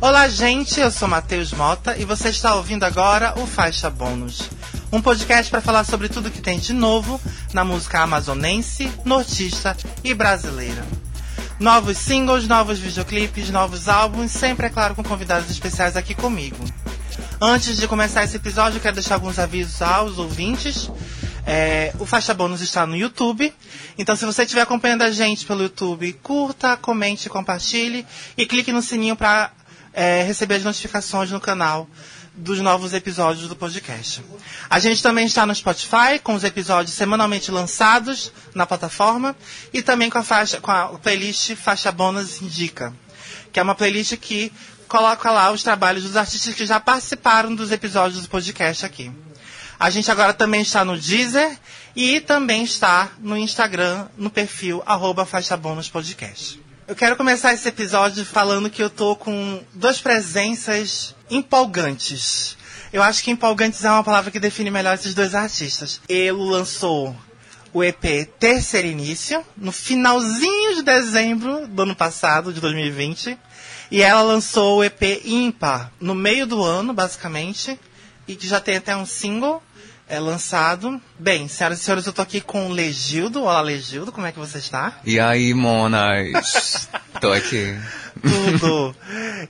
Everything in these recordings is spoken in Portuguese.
Olá, gente, eu sou Matheus Mota e você está ouvindo agora o Faixa Bônus. Um podcast para falar sobre tudo que tem de novo na música amazonense, nortista e brasileira. Novos singles, novos videoclipes, novos álbuns, sempre, é claro, com convidados especiais aqui comigo. Antes de começar esse episódio, quero deixar alguns avisos aos ouvintes. É, o Faixa Bônus está no YouTube. Então, se você estiver acompanhando a gente pelo YouTube, curta, comente, compartilhe e clique no sininho para é, receber as notificações no canal dos novos episódios do podcast. A gente também está no Spotify, com os episódios semanalmente lançados na plataforma e também com a, faixa, com a playlist Faixa Bônus Indica, que é uma playlist que coloca lá os trabalhos dos artistas que já participaram dos episódios do podcast aqui. A gente agora também está no Deezer e também está no Instagram, no perfil arroba Faixa Bônus Podcast. Eu quero começar esse episódio falando que eu tô com duas presenças empolgantes. Eu acho que empolgantes é uma palavra que define melhor esses dois artistas. Ele lançou o EP Terceiro Início no finalzinho de dezembro do ano passado, de 2020. E ela lançou o EP Ímpar no meio do ano, basicamente, e que já tem até um single é lançado. Bem, senhoras e senhores, eu tô aqui com o Legildo. Olá, Legildo, como é que você está? E aí, monas? tô aqui. Tudo.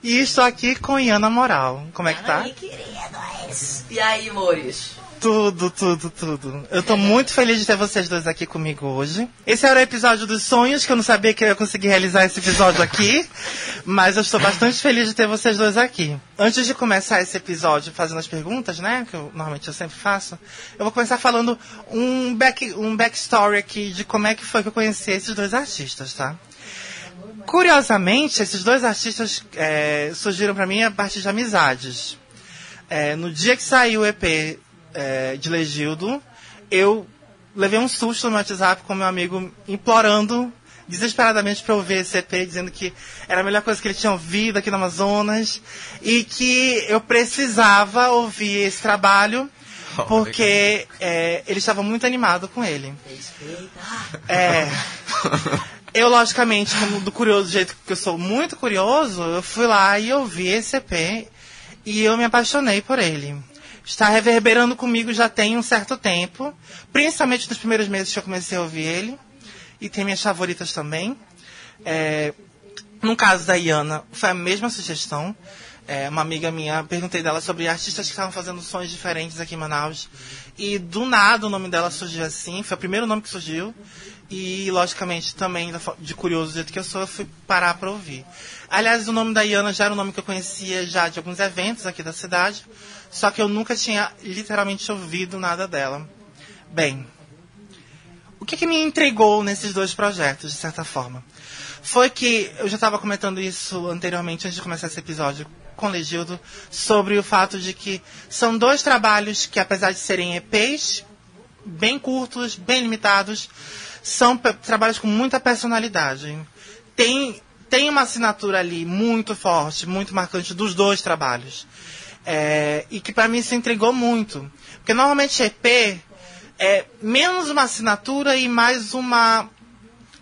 E estou aqui com Iana Moral. Como é que tá? Ai, queridos. E aí, amores? Tudo, tudo, tudo. Eu tô muito feliz de ter vocês dois aqui comigo hoje. Esse era o episódio dos sonhos, que eu não sabia que eu ia conseguir realizar esse episódio aqui. mas eu estou bastante feliz de ter vocês dois aqui. Antes de começar esse episódio fazendo as perguntas, né? Que eu, normalmente eu sempre faço. Eu vou começar falando um, back, um backstory aqui de como é que foi que eu conheci esses dois artistas, tá? Curiosamente, esses dois artistas é, surgiram para mim a partir de amizades. É, no dia que saiu o EP é, de Legildo, eu levei um susto no WhatsApp com meu amigo implorando desesperadamente para eu ver esse EP, dizendo que era a melhor coisa que ele tinha ouvido aqui no Amazonas e que eu precisava ouvir esse trabalho porque é, ele estava muito animado com ele. É. Eu, logicamente, como do curioso do jeito que eu sou muito curioso, eu fui lá e ouvi esse EP e eu me apaixonei por ele está reverberando comigo já tem um certo tempo, principalmente nos primeiros meses que eu comecei a ouvir ele, e tem minhas favoritas também. É, no caso da Iana, foi a mesma sugestão. É, uma amiga minha, perguntei dela sobre artistas que estavam fazendo sons diferentes aqui em Manaus. E do nada o nome dela surgiu assim, foi o primeiro nome que surgiu. E, logicamente, também, de curioso do jeito que eu sou, eu fui parar para ouvir. Aliás, o nome da Iana já era um nome que eu conhecia já de alguns eventos aqui da cidade. Só que eu nunca tinha literalmente ouvido nada dela. Bem, o que, que me entregou nesses dois projetos, de certa forma? Foi que eu já estava comentando isso anteriormente, antes de começar esse episódio com o Legildo, sobre o fato de que são dois trabalhos que, apesar de serem EPs, bem curtos, bem limitados, são trabalhos com muita personalidade. Tem, tem uma assinatura ali muito forte, muito marcante dos dois trabalhos. É, e que para mim se entregou muito. Porque normalmente EP é menos uma assinatura e mais uma,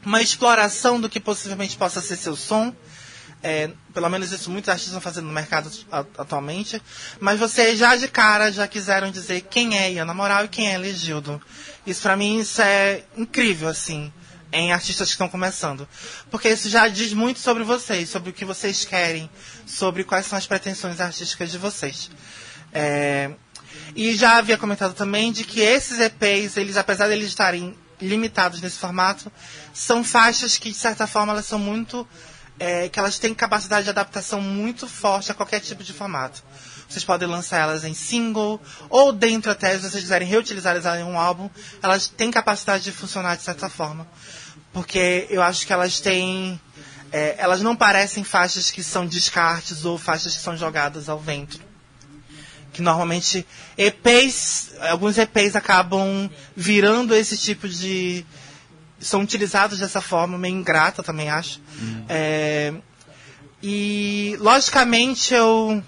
uma exploração do que possivelmente possa ser seu som. É, pelo menos isso muitos artistas estão fazendo no mercado atualmente. Mas vocês já de cara já quiseram dizer quem é Iana Moral e quem é Legildo. Isso para mim isso é incrível, assim em artistas que estão começando. Porque isso já diz muito sobre vocês, sobre o que vocês querem, sobre quais são as pretensões artísticas de vocês. É, e já havia comentado também de que esses EPs, eles, apesar de eles estarem limitados nesse formato, são faixas que, de certa forma, elas são muito. É, que elas têm capacidade de adaptação muito forte a qualquer tipo de formato. Vocês podem lançar elas em single, ou dentro até, se vocês quiserem reutilizar elas em um álbum, elas têm capacidade de funcionar de certa forma. Porque eu acho que elas têm. É, elas não parecem faixas que são descartes ou faixas que são jogadas ao vento. Que normalmente EPs, alguns EPs acabam virando esse tipo de. São utilizados dessa forma, meio ingrata também acho. Uhum. É, e logicamente eu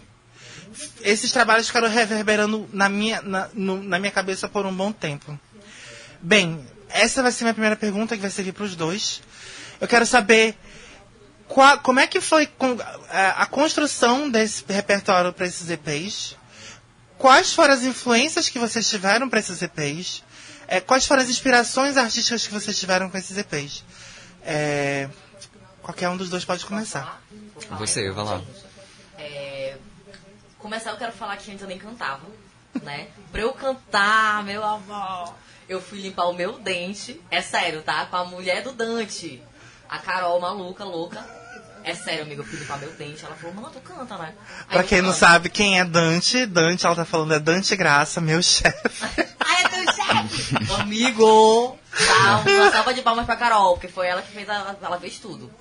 esses trabalhos ficaram reverberando na minha, na, no, na minha cabeça por um bom tempo. Bem, essa vai ser minha primeira pergunta, que vai servir para os dois. Eu quero saber Qua- como é que foi com- é, a construção desse repertório para esses EPs? Quais foram as influências que vocês tiveram para esses EPs? É, quais foram as inspirações artísticas que vocês tiveram com esses EPs? É, qualquer um dos dois pode começar. Você, vai lá. É, começar, eu quero falar que antes eu nem cantava, né? Pra eu cantar, meu amor, eu fui limpar o meu dente. É sério, tá? Com a mulher do Dante. A Carol, maluca, louca. É sério, amiga, eu fui limpar meu dente. Ela falou, mano, tu canta, né? Aí Pra quem não sabe quem é Dante, Dante, ela tá falando, é Dante Graça, meu chefe. Ai, é teu chefe! Amigo! Tá, uma salva de palmas pra Carol, porque foi ela que fez, a, ela fez tudo.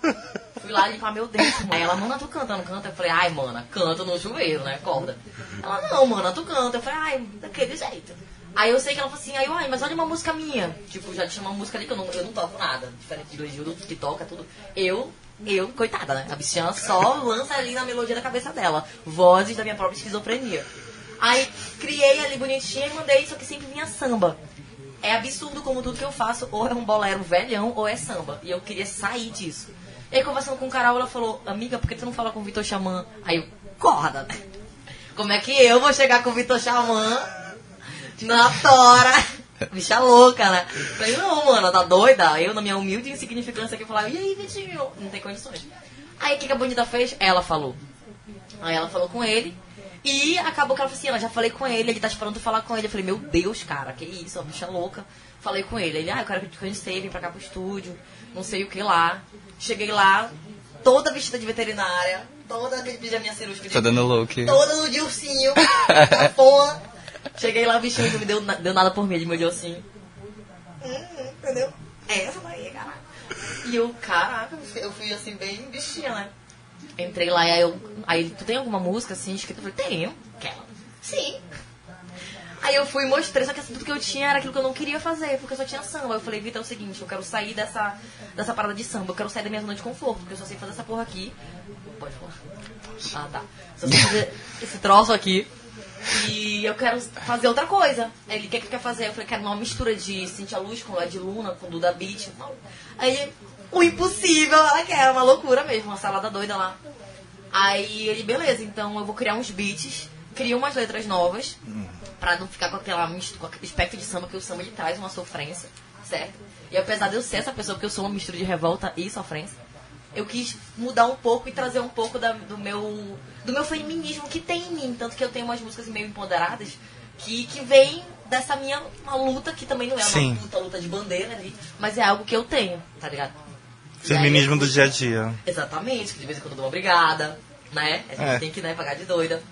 Fui lá limpar meu dente. Aí ela, mana, tu canta, não canta? Eu falei, ai, mana, canto no chuveiro, né? Corda. Ela, não, mana, tu canta. Eu falei, ai, daquele jeito. Aí eu sei que ela falou assim, aí ai, mas olha uma música minha. Tipo, já tinha uma música ali que eu não, eu não toco nada. Diferente do Egildo, que toca tudo. Eu, eu, coitada, né? A bichinha só lança ali na melodia da cabeça dela. Vozes da minha própria esquizofrenia. Aí criei ali bonitinha e mandei, só que sempre vinha samba. É absurdo como tudo que eu faço, ou é um bolero velhão, ou é samba. E eu queria sair disso. E aí, conversando com o Carol, ela falou, amiga, por que tu não fala com o Vitor Xamã? Aí eu, corda, né? Como é que eu vou chegar com o Vitor Xamã na tora? Bicha louca, né? Falei, não, mano, tá doida? Eu, na minha humilde insignificância aqui, falava, e aí, Vitinho? Não tem condições. Aí, o que, que a bonita fez? Ela falou. Aí ela falou com ele. E acabou que ela falou assim, ela já falei com ele, ele tá esperando falar com ele. Eu falei, meu Deus, cara, que isso, uma bicha louca. Falei com ele. Ele, ah, eu quero te conhecer, vem pra cá pro estúdio, não sei o que lá. Cheguei lá, toda vestida de veterinária, toda aquele pijaminha cirúrgica de Tô dando look. toda no de ursinho, cafona. Cheguei lá, o bichinho não me deu, deu nada por mim, de meu de ursinho. Hum, entendeu? É essa daí, caraca. E eu, caraca, eu fui- assim, bem bichinha, né? Entrei lá e aí eu. Aí ele, tu tem alguma música assim escrita? Eu falei, tenho. Aquela. Sim. Aí eu fui e mostrei, só que assim, tudo que eu tinha era aquilo que eu não queria fazer, porque eu só tinha samba. Eu falei, Vitor, é o seguinte, eu quero sair dessa, dessa parada de samba, eu quero sair da minha zona de conforto, porque eu só sei fazer essa porra aqui. Pode falar. Ah, tá. Só sei fazer esse troço aqui. E eu quero fazer outra coisa. Ele, o que que tu quer fazer? Eu falei, quero uma mistura de Cintia Luz com Led Luna, com Duda Beat. Aí ele, o impossível, ela quer, uma loucura mesmo, uma salada doida lá. Aí ele, beleza, então eu vou criar uns beats, cria umas letras novas, pra não ficar com aquela mistura, com aquele aspecto de samba, que o samba ele traz uma sofrência, certo? E apesar de eu ser essa pessoa, porque eu sou uma mistura de revolta e sofrência, eu quis mudar um pouco e trazer um pouco da- do meu do meu feminismo que tem em mim, tanto que eu tenho umas músicas meio empoderadas que que vem dessa minha uma luta que também não é Sim. uma luta, luta de bandeira ali, mas é algo que eu tenho, tá ligado? Aí Feminismo eu do dia a dia. Exatamente, que de vez em quando eu dou uma brigada, né? A gente É. tem que né, pagar de doida.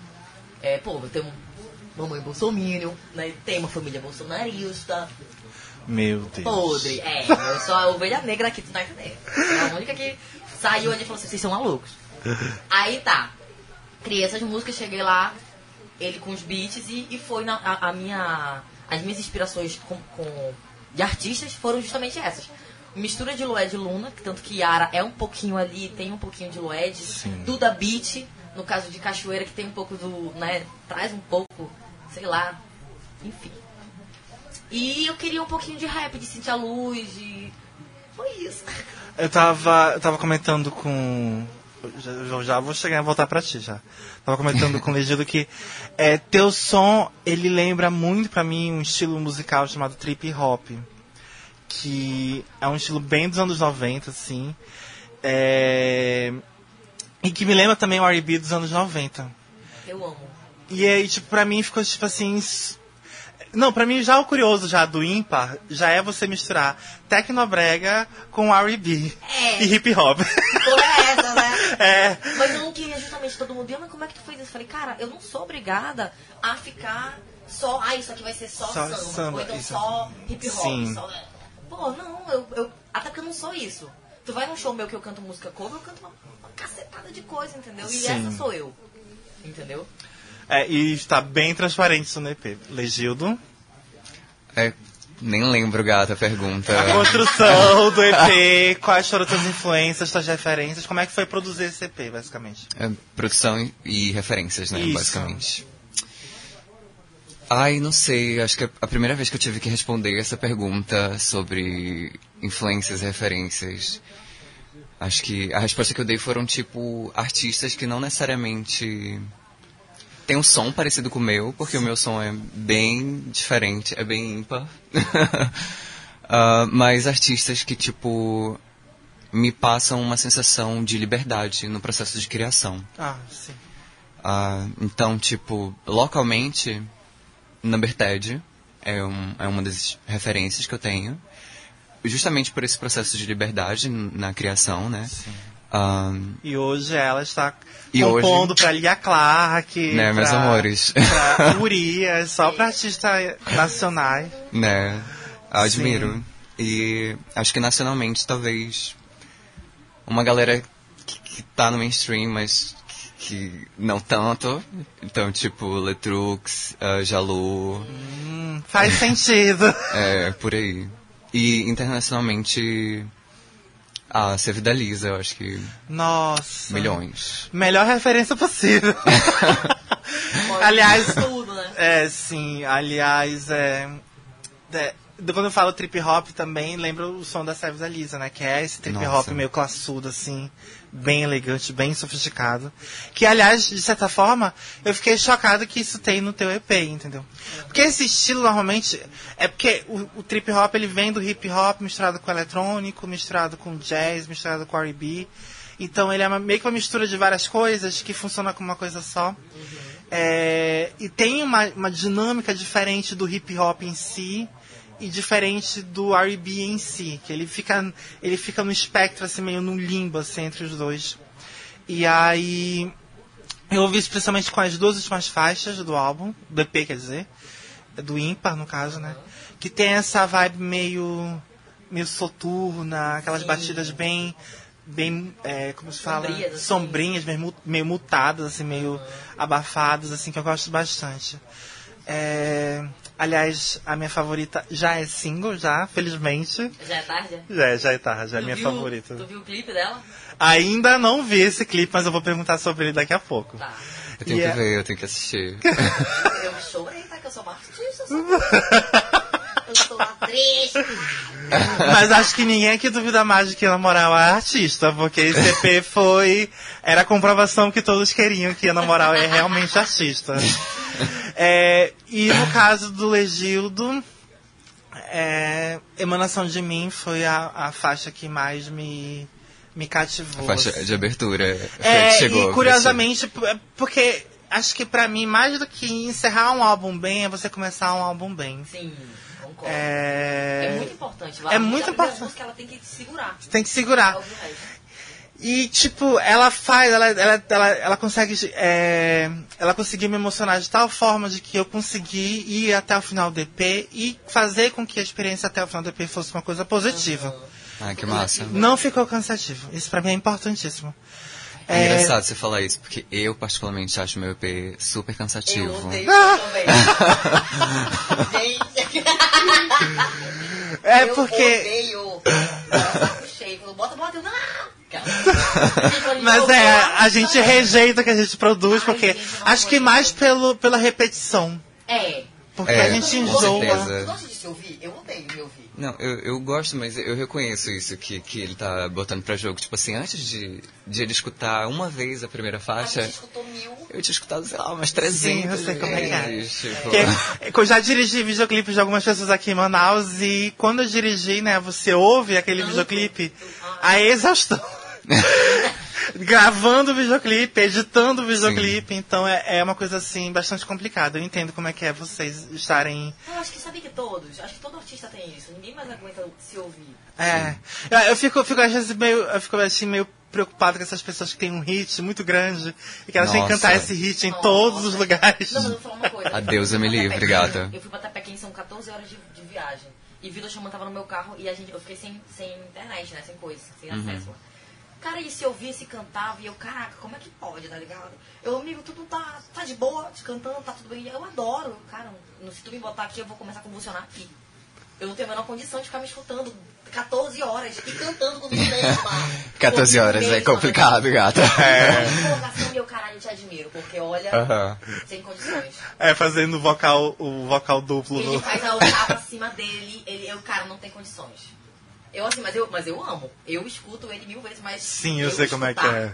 É, pô, eu tenho mamãe bolsominion, né? Tem uma família bolsonarista. Meu Deus. Podre. É, eu sou a ovelha negra aqui, tu tá entendendo? É a única que saiu ali e falou assim, vocês são malucos. Aí tá. Criei essas músicas, cheguei lá, ele com os beats e, e foi na, a, a minha. As minhas inspirações com, com- de artistas foram justamente essas. Mistura de Lued e Luna, tanto que Yara é um pouquinho ali, tem um pouquinho de Lued. Sim. Duda Beat, no caso de Cachoeira, que tem um pouco do. né? Traz um pouco, sei lá. Enfim. E eu queria um pouquinho de rap, de Cintia Luz, de. Foi isso. Eu tava, eu tava comentando com. Já, já- já vou chegar e voltar pra ti já. Tava comentando com o Legido que é, teu som, ele lembra muito pra mim um estilo musical chamado trip hop. Que é um estilo bem dos anos 90, assim. É, e que me lembra também o R&B dos anos 90. Eu amo. E aí, tipo, pra mim ficou tipo assim. Não, pra mim já o curioso já do ímpar já é você misturar tecnobrega com R&B É. e hip hop. Porra é essa, né? é. Mas eu não queria justamente todo mundo. "Ah, Mas como é que tu fez isso? Eu falei, cara, eu não sou obrigada a ficar só. Ah, isso aqui vai ser só, Só samba. samba, Ou então isso. só hip hop. Sim. Só... Pô, não, eu, eu. Até porque eu não sou isso. Tu vai num show meu que eu canto música cover, eu canto uma, uma cacetada de coisa, entendeu? E Sim. essa sou eu. Entendeu? É, e está bem transparente isso no EP. Legildo. É, nem lembro, gata, a pergunta. A construção do EP, quais foram suas influências, suas referências, como é que foi produzir esse EP, basicamente? É, produção e referências, né, Isso. basicamente. Ai, não sei, acho que é a primeira vez que eu tive que responder essa pergunta sobre influências e referências. Acho que a resposta que eu dei foram, tipo, artistas que não necessariamente têm um som parecido com o meu, porque o meu som é bem diferente, é bem ímpar. Ah, mas artistas que, tipo, me passam uma sensação de liberdade no processo de criação. Ah, sim. Ah, então, tipo, localmente, Number Ted é, um, é uma das referências que eu tenho. Justamente por esse processo de liberdade na criação, né? Ah, E hoje ela está E compondo hoje- pra Lia Clark. Né, meus pra- amores. Pra Urias, só pra artistas nacionais. né? Admiro. E acho que nacionalmente, talvez, uma galera que, que tá no mainstream, mas que, que não tanto. Então, tipo, Letrux, uh, Jalu, Hum, faz sentido. é, por aí. E internacionalmente, a Save da Lisa, eu acho que Nossa. milhões. Melhor referência possível. Aliás, Tudo, né? É, sim. Aliás, é, é, de- quando eu falo trip hop também, lembro o som da Savage da Lisa, né? Que é esse trip Nossa. hop meio classudo, assim, bem elegante, bem sofisticado. Que, aliás, de certa forma, eu fiquei chocado que isso tem no teu EP, entendeu? Porque esse estilo, normalmente, é porque o, o trip hop, ele vem do hip hop misturado com eletrônico, misturado com jazz, misturado com R&B. Então, ele é uma- meio que uma mistura de várias coisas que funciona como uma coisa só. É, e tem uma, uma dinâmica diferente do hip hop em si e diferente do R&B em si, que ele fica ele fica no espectro assim meio no limbo assim, entre os dois. E aí eu ouvi isso principalmente com as duas últimas faixas do álbum, do EP quer dizer, do ímpar no caso, né? Que tem essa vibe meio meio soturna, aquelas Sim. batidas bem bem é, como se fala Sombrias, assim. sombrinhas meio, meio mutadas assim meio abafadas assim que eu gosto bastante É, aliás a minha favorita já é single já felizmente Já é tarde? já é, já é tarde já é a minha viu- favorita Tu viu o clipe dela? ainda não vi esse clipe mas eu vou perguntar sobre ele daqui a pouco Tá. Eu tenho Yeah. que ver, eu tenho que assistir. Eu chorei, tá? Que eu sou uma artista, eu sou... Eu sou atriz. Mas acho que ninguém aqui duvida mais de que na moral é artista, porque esse EP foi. Era a comprovação que todos queriam que na moral é realmente artista. É, e no caso do Legildo, é, Emanação de Mim foi a, a faixa que mais me, me cativou. Faixa assim. de abertura. foi a É, que chegou, e curiosamente, é porque acho que pra mim, mais do que encerrar um álbum bem, é você começar um álbum bem. Sim, concordo. É, É, muito importante. é muito a importante. música ela tem que segurar. Tem que segurar. E, tipo, ela faz, ela, ela, ela, ela consegue. é, ela conseguiu me emocionar de tal forma de que eu consegui ir até o final do EP e fazer com que a experiência até o final do EP fosse uma coisa positiva. Ah, que massa. Não ficou cansativo. Isso pra mim é importantíssimo. É engraçado você falar isso, porque eu particularmente acho meu EP super cansativo. Eu odeio Ah! também. Gente, É eu porque. odeio. Saco cheio. Quando bota, bota, eu não. Mas é, a gente rejeita o que a gente produz, Ai, porque acho que mais pelo, pela repetição. É. Porque É, a gente enjoa. Tu gosta de se ouvir? Eu odeio me ouvir. Não, eu, eu gosto, mas eu reconheço isso que, que ele tá botando pra jogo. Tipo assim, antes de, de ele escutar uma vez a primeira A faixa, gente escutou mil. eu tinha escutado, sei lá, umas 300 eu sei como é que é. Tipo, Porque eu já dirigi videoclipes de algumas pessoas aqui em Manaus e quando eu dirigi, né, você ouve aquele videoclipe, a exaustão. Gravando o videoclipe, editando o videoclipe, então é, é uma coisa assim bastante complicada. Eu entendo como é que é vocês estarem. Eu acho que sabia que todos. Acho que todo artista tem isso. Ninguém mais aguenta se ouvir. É. Eu, eu fico, fico às vezes meio. Eu fico assim, meio preocupado com essas pessoas que têm um hit muito grande e que elas têm que cantar esse hit em Nossa. todos os lugares. Não, mas eu vou falar uma coisa. A deusa me Eu fui livre, Tapequim, gata. Eu fui pra Tapequim, são 14 horas de, de viagem. E Vitor Chaman tava no meu carro e a gente, eu fiquei sem, sem internet, né? Sem coisa, sem Uhum. Cara, e se eu visse cantava e eu, caraca, como é que pode, tá ligado? Eu, amigo, tudo tá, tá de boa, te cantando, tá tudo bem. Eu adoro, cara, se tu me botar aqui, eu vou começar a convulsionar aqui. Eu não tenho a menor condição de ficar me escutando 14 horas e cantando comigo mesma. 14 Comigo horas é mesma. complicado, gata. É. Colocação, meu caralho, eu te admiro, porque olha, sem condições. É, fazendo o vocal, o vocal duplo Ele no. faz a octava acima dele, ele, eu, cara, não tem condições. Eu assim, mas eu, mas eu amo. Eu escuto ele mil vezes, mas. Sim, eu, sei como é que é.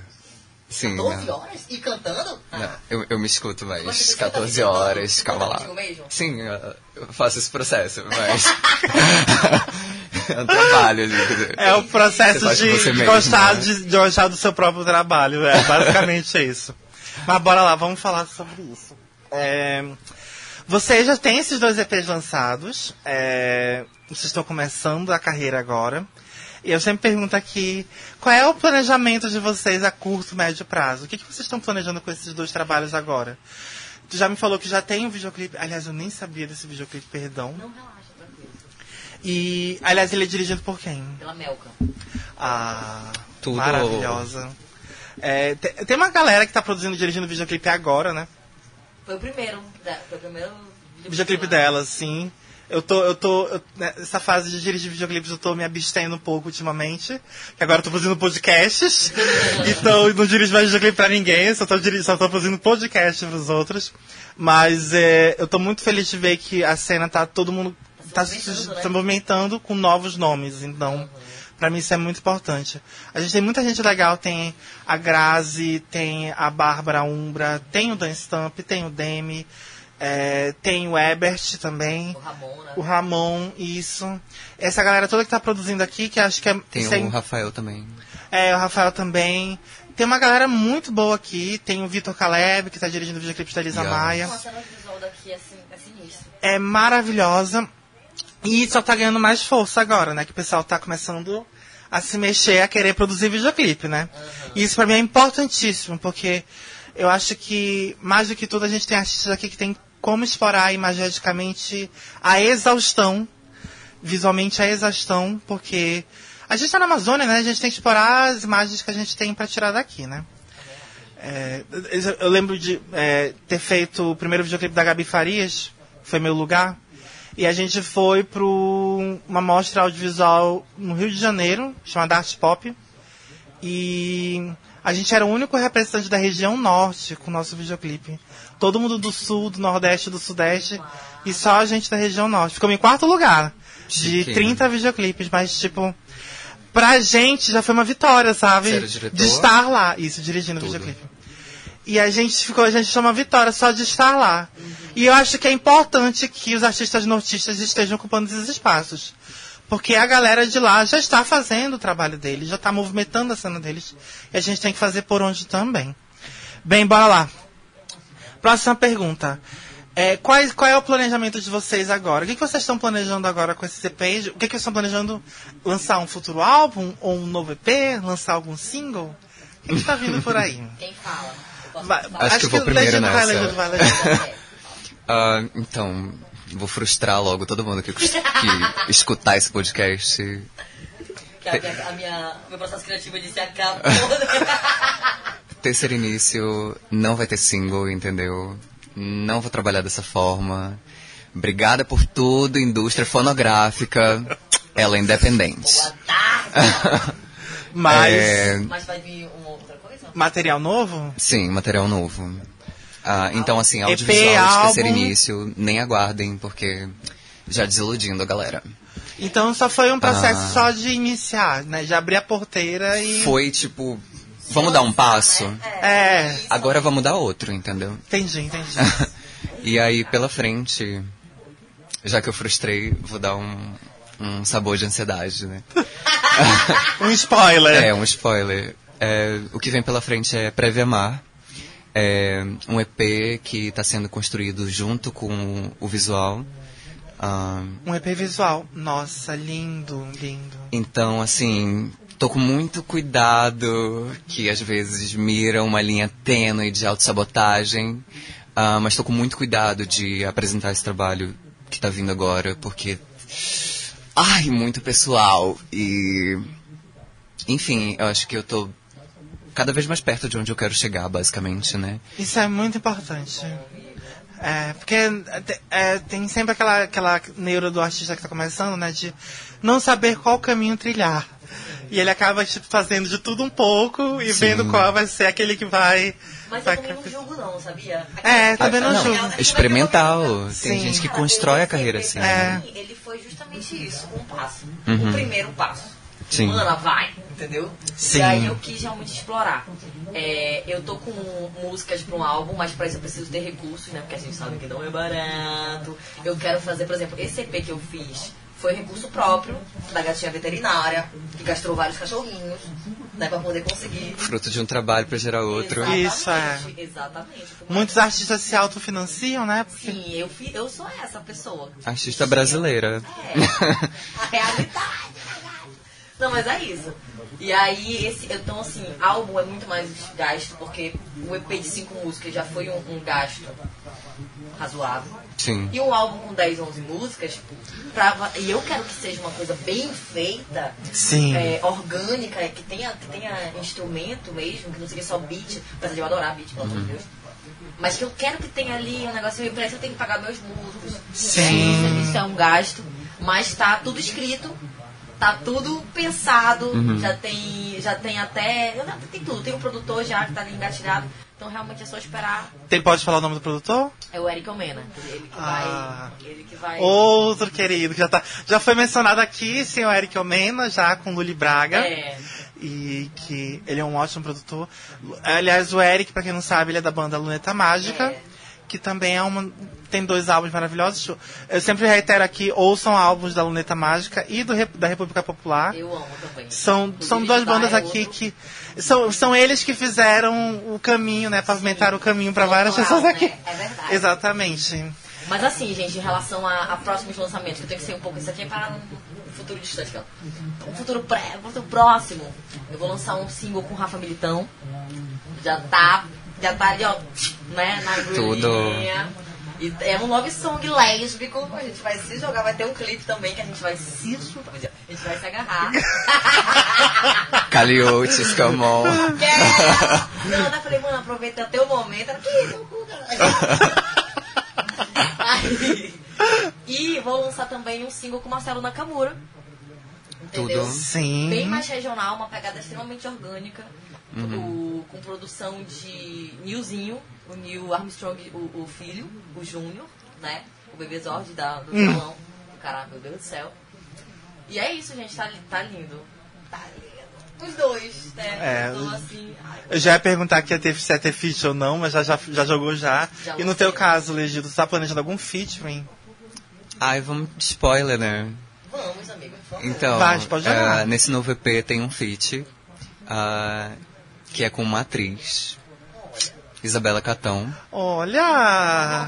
Sim. 12 não. horas e cantando? Ah. Não, eu, eu me escuto mais você escuta 14 cantando? horas, calma lá. Sim, eu eu faço esse processo, mas. é um trabalho ali. quer dizer. É o processo de, de mesmo, gostar, né? de, de gostar do seu próprio trabalho. É basicamente isso. Mas bora lá, vamos falar sobre isso. É, vocês já têm esses dois EPs lançados. é, vocês estão começando a carreira agora. E eu sempre pergunto aqui, qual é o planejamento de vocês a curto, médio prazo? O que, que vocês estão planejando com esses dois trabalhos agora? Tu já me falou que já tem um videoclipe. Aliás, eu nem sabia desse videoclipe, perdão. Não relaxa, tranquilo. E, aliás, ele é dirigido por quem? Pela Melka. Ah, Tudo. maravilhosa. É, te- tem uma galera que tá produzindo e dirigindo videoclipe agora, né? Foi o primeiro. da- Foi o primeiro Videoclipe dela, sim. Eu tô, eu tô, eu- nessa fase de dirigir videoclipes eu tô me abstendo um pouco ultimamente. Que agora eu tô produzindo podcasts. então não dirijo mais videoclipe pra ninguém, só tô, só tô produzindo podcast pros outros. Mas é, eu tô muito feliz de ver que a cena tá todo mundo tá se, movimentando, né? se movimentando com novos nomes. Então, pra mim isso é muito importante. A gente tem muita gente legal, tem a Grazi, tem a Bárbara Umbra, tem o Dan Stamp, tem o Demi, é, tem o Ebert também. O Ramon, né? O Ramon, isso. Essa galera toda que tá produzindo aqui, que acho que é. Tem isso é- o Rafael também. é, o Rafael também. Tem uma galera muito boa aqui. Tem o Vitor Caleb, que tá dirigindo o videoclipe da Elisa Yeah. Maia. Nossa, a cena visual daqui é, assim, é sinistro. É maravilhosa. E só tá ganhando mais força agora, né? Que o pessoal tá começando a se mexer, a querer produzir videoclipe, né? E isso pra mim é importantíssimo, porque eu acho que, mais do que tudo, a gente tem artistas aqui que tem como explorar imageticamente a exaustão, visualmente a exaustão, porque a gente tá na Amazônia, né? A gente tem que explorar as imagens que a gente tem pra tirar daqui, né? É, eu- eu lembro de é, ter feito o primeiro videoclipe da Gabi Farias, foi meu lugar, e a gente foi para uma mostra audiovisual no Rio de Janeiro, chamada Arte Pop, e a gente era o único representante da região norte com o nosso videoclipe. Todo mundo do sul, do nordeste, do sudeste, e só a gente da região norte. Ficamos em quarto lugar, de Chique. 30 videoclipes, mas tipo... Pra gente já foi uma vitória, sabe? Você era diretor? De estar lá, isso, dirigindo o videoclipe. E a gente ficou, a gente chama vitória só de estar lá. E eu acho que é importante que os artistas nortistas estejam ocupando esses espaços. Porque a galera de lá já está fazendo o trabalho deles, já está movimentando a cena deles. E a gente tem que fazer por onde também. Bem, bora lá. Próxima pergunta. É, qual, é o planejamento de vocês agora? O que, que vocês estão planejando agora com esses EPs? O que, que vocês estão planejando? Lançar um futuro álbum? Ou um novo EP? Lançar algum single? O que está vindo por aí? Quem fala? Vai- falar? Acho que eu vou primeiro vai, nessa. Vai, Legend vai. É. Ah, então, vou frustrar logo todo mundo que, que escutar esse podcast. Que a minha, a minha, meu processo criativo disse acabou. Terceiro início, não vai ter single, entendeu? Não vou trabalhar dessa forma. Obrigada por tudo, indústria fonográfica. Ela é independente. Boa tarde. Mas, É, Mas vai vir coisa? Material novo? sim, material novo. Ah, então, assim, EP, audiovisual de terceiro álbum. início, nem aguardem, porque já desiludindo a galera. Então só foi um processo Ah. só de iniciar, né? De abrir a porteira e. Foi tipo, vamos dar um passo? É, Agora vamos dar outro, entendeu? entendi, entendi. E aí, pela frente, já que eu frustrei, vou dar um, um sabor de ansiedade, né? um spoiler. É, um spoiler. É, o que vem pela frente é Prévia Mar. É um EP que está sendo construído junto com o visual. Ah, Um EP visual. Nossa, lindo, lindo. então, assim, tô com muito cuidado, que às vezes mira uma linha tênue de autossabotagem. Ah, mas tô com muito cuidado de apresentar esse trabalho que tá vindo agora, porque. Ai, muito pessoal. E. Enfim, eu acho que eu tô cada vez mais perto de onde eu quero chegar, basicamente, né? Isso é muito importante. É, porque é, tem sempre aquela, aquela neura do artista que está começando, né? De não saber qual caminho trilhar. E ele acaba tipo, fazendo de tudo um pouco e Sim. vendo qual vai ser aquele que vai. Mas vai eu também não julgo não, sabia? É, também não Ah, julgo. Experimental. Sim. Tem gente que constrói a carreira assim. É. Ele foi justamente isso, um passo. Uhum. O primeiro passo. Sim. Mana, vai, entendeu? Sim. E aí eu quis realmente explorar. É, eu tô com músicas pra um álbum, mas pra isso eu preciso ter recursos, né? Porque a gente sabe que não é barato. Eu quero fazer, por exemplo, esse EP que eu fiz foi recurso próprio da gatinha veterinária, que gastou vários cachorrinhos, né, pra poder conseguir. Fruto de um trabalho pra gerar outro. Exatamente, Isso, é. Exatamente. Muitos artistas se autofinanciam, né? Porque Sim, eu, fi, eu sou essa pessoa. Artista brasileira. É, a realidade. Não, mas é isso. E aí, esse, então assim, álbum é muito mais gasto, porque o EP de cinco músicas já foi um, um gasto razoável. Sim. E um álbum com 10, 11 músicas, pra, e eu quero que seja uma coisa bem feita, Sim. é, orgânica, que tenha, que tenha instrumento mesmo, que não seja só beat, apesar de eu adorar beat, pelo amor de Deus. Mas que eu quero que tenha ali um negócio, pra isso eu tenho que pagar meus músicos. Sim. Isso, isso é um gasto, mas tá tudo escrito, tá tudo pensado, já tem, já tem até, tem tudo, tem um produtor já que tá ali engatilhado, então realmente é só esperar. Tem, pode falar o nome do produtor? É o Eric Omena, ele que Ah. vai, ele que vai... Outro querido, que já, tá, já foi mencionado aqui, senhor Eric Omena, já com Luli Braga. É, E que ele é um ótimo produtor. Aliás, o Eric, pra quem não sabe, ele é da banda Luneta Mágica. É. Que também é uma. Tem dois álbuns maravilhosos. Eu sempre reitero aqui, ouçam álbuns da Luneta Mágica e do, da República Popular. eu amo também. São, Inclusive, são duas bandas é aqui outro. que. São, são eles que fizeram o caminho, né? Pavimentaram o caminho para várias Autoral, pessoas aqui. né? É verdade. Exatamente. Mas assim, gente, em relação a, a próximos lançamentos, que eu tenho que ser um pouco isso aqui é para um futuro distante, ó. Um futuro pré, um futuro próximo. Eu vou lançar um single com o Rafa Militão. Já tá, já tá ali, ó, né, na Tudo. agulhinha. E é um love song lésbico. A gente vai se jogar, vai ter um clipe também que a gente vai se chutar. A gente vai se agarrar. Caliotes, come on. Quero! Não, eu falei, mano, aproveita até o momento. Ela, que isso, cu, caralho?" Aí, E vou lançar também um single com Marcelo Nakamura. Entendeu? Tudo. Sim. Bem mais regional, uma pegada extremamente orgânica. O- com produção de Nilzinho, o Neil Armstrong, o, o filho, o Júnior, né? O bebê Zord da, do violão. Caraca, meu Deus do céu. E é isso, gente, tá, tá lindo. Tá lindo. Os dois, né? É, Eu assim. ai, Eu já ia perguntar que ia ter, se ia ter feat ou não, mas já, já, já jogou já. Já e no teu caso, Legido, você tá planejando algum featuring? Ai, vamos de spoiler, né? Vamos, amigo, por favor. Então, Vai, pode jogar. eh, nesse novo EP tem um feat, ah, que é com uma atriz, Isabela Catão. Olha!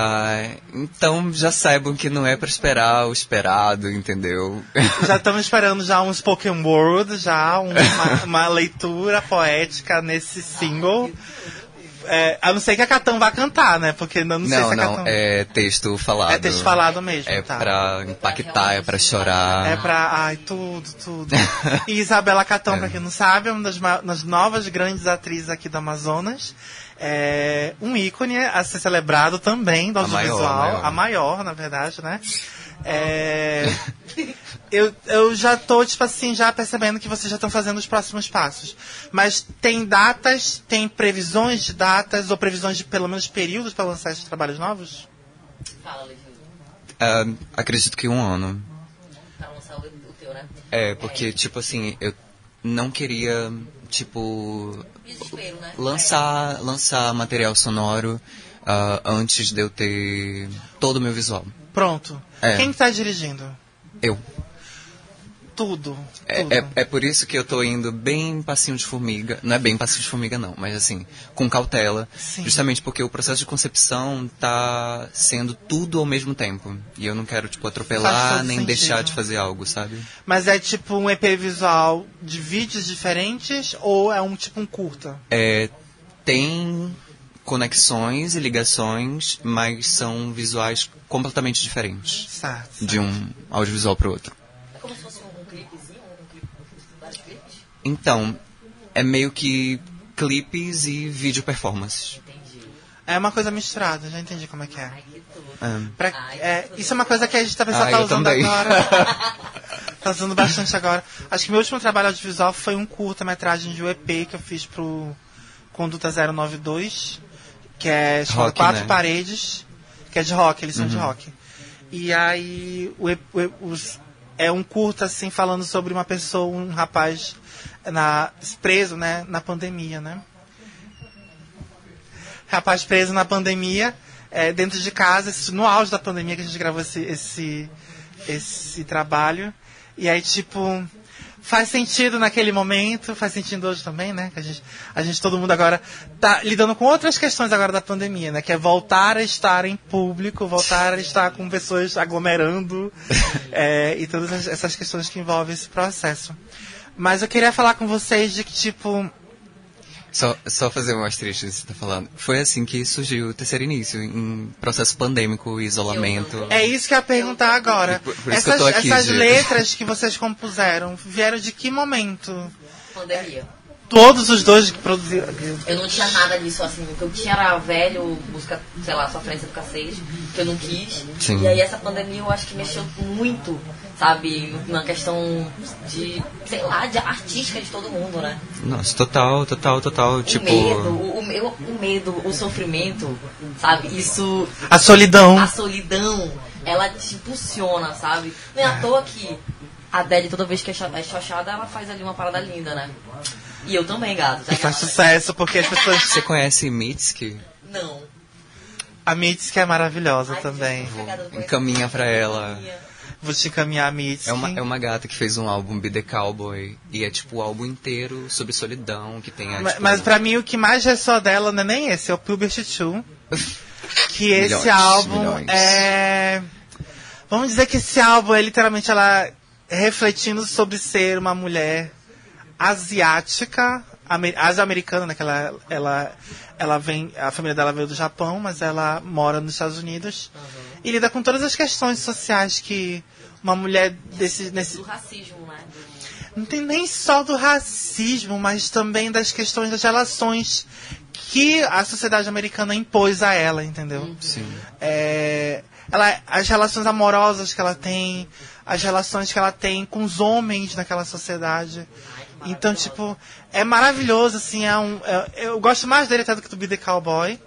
Ah, então já saibam que não é pra esperar o esperado, entendeu? Já estamos esperando já um spoken word, já um- uma, uma leitura poética nesse single. É, a não ser que a Catão vá cantar, né? Porque não, sei não, se a não, Catão... é texto falado. É texto falado mesmo, É tá. pra impactar, é pra chorar. É pra. Ai, tudo, tudo. E Isabela Catão, É. pra quem não sabe, é uma das, das novas grandes atrizes aqui do Amazonas. É um ícone a ser celebrado também do A maior, audiovisual. maior. A maior, na verdade, né? É, eu, eu já tô, tipo assim, já percebendo que vocês já estão fazendo os próximos passos. Mas tem datas, tem previsões de datas, ou previsões de pelo menos períodos para lançar esses trabalhos novos? Fala, Legildo. Ah, acredito que um ano. Pra lançar o, teu, né? É, porque, tipo assim, eu não queria, tipo, né? lançar, lançar material sonoro ah, antes de eu ter todo o meu visual. Pronto. É. Quem tá dirigindo? Eu. Tudo. É, tudo. é, é por isso que eu tô indo bem passinho de formiga. Não é bem passinho de formiga, não, mas assim, com cautela. Sim. Justamente porque o processo de concepção tá sendo tudo ao mesmo tempo. E eu não quero, tipo, atropelar nem sentido. deixar de fazer algo, sabe? Mas é tipo um EP visual de vídeos diferentes ou é um tipo um curta? É, tem conexões e ligações, mas são visuais completamente diferentes Certo. de um audiovisual pro outro. É como se fosse um, um clipezinho, um clipe, vários clipes. Então, é meio que clipes e vídeo performances. Entendi. É uma coisa misturada, já entendi como é que é. Ai, que tudo. Ah, Pra- Ai, é, isso é uma coisa que a gente tá, pessoal Ah, tá usando também. agora. tá usando bastante agora. Acho que meu último trabalho audiovisual foi um curta-metragem de um EP que eu fiz pro Conduta 092, que é Rock, Quatro né? Paredes, que é de rock, eles são de Uhum. rock. E aí o, o os- é um curta, assim, falando sobre uma pessoa, um rapaz na, preso, né, na pandemia, né? Rapaz preso na pandemia, é, dentro de casa, no auge da pandemia que a gente gravou esse, esse, esse trabalho. E aí, tipo, faz sentido naquele momento, faz sentido hoje também, né? Que a gente, a gente, todo mundo agora tá lidando com outras questões agora da pandemia, né? Que é voltar a estar em público, voltar a estar com pessoas aglomerando é, e todas essas questões que envolvem esse processo. Mas eu queria falar com vocês de que, tipo, só, só fazer um asterisco que você está falando. Foi assim que surgiu o terceiro início, em processo pandêmico, isolamento. É isso que eu ia perguntar agora. Por, por essas aqui, essas letras que vocês compuseram vieram de que momento? Pandemia. Todos os dois que produziram. Eu não tinha nada disso, assim. O que eu tinha era velho, busca, sei lá, sofrência do cacete, que eu não quis. Sim. E aí essa pandemia eu acho que mexeu muito, sabe, na questão de, sei lá, de artística de todo mundo, né? Nossa, total, total, total. O tipo. medo, o, o, o medo, o sofrimento, sabe? Isso A solidão. a solidão, ela te impulsiona, sabe? Não é à toa que a Adele, toda vez que é cho- é chochada, ela faz ali uma parada linda, né? E eu também, gato. Já E faz sucesso porque as pessoas. Você conhece Mitski? Não. A Mitski é maravilhosa Ai, também. conheço Encaminha pra ela. Vou te encaminhar a Mitski. É uma, é uma gata que fez um álbum Be The Cowboy. E é tipo o álbum inteiro sobre solidão, que tem a. Ma- tipo, Mas pra mim o que mais ressoa dela não é nem esse, é o Puberty 2. Que esse Milhões, álbum milhões. é. Vamos dizer que esse álbum é literalmente ela refletindo sobre ser uma mulher asiática, ame- asia-americana, né? Que ela, ela, ela vem, a família dela veio do Japão, mas ela mora nos Estados Unidos e lida com todas as questões sociais que uma mulher desse, nesse, Do racismo, né? Do- não tem nem só do racismo, mas também das questões das relações que a sociedade americana impôs a ela, entendeu? Sim. É, ela, as relações amorosas que ela tem, as relações que ela tem com os homens naquela sociedade. Então, tipo, é maravilhoso, assim, é um, é- eu gosto mais dele até do que do Be The Cowboy,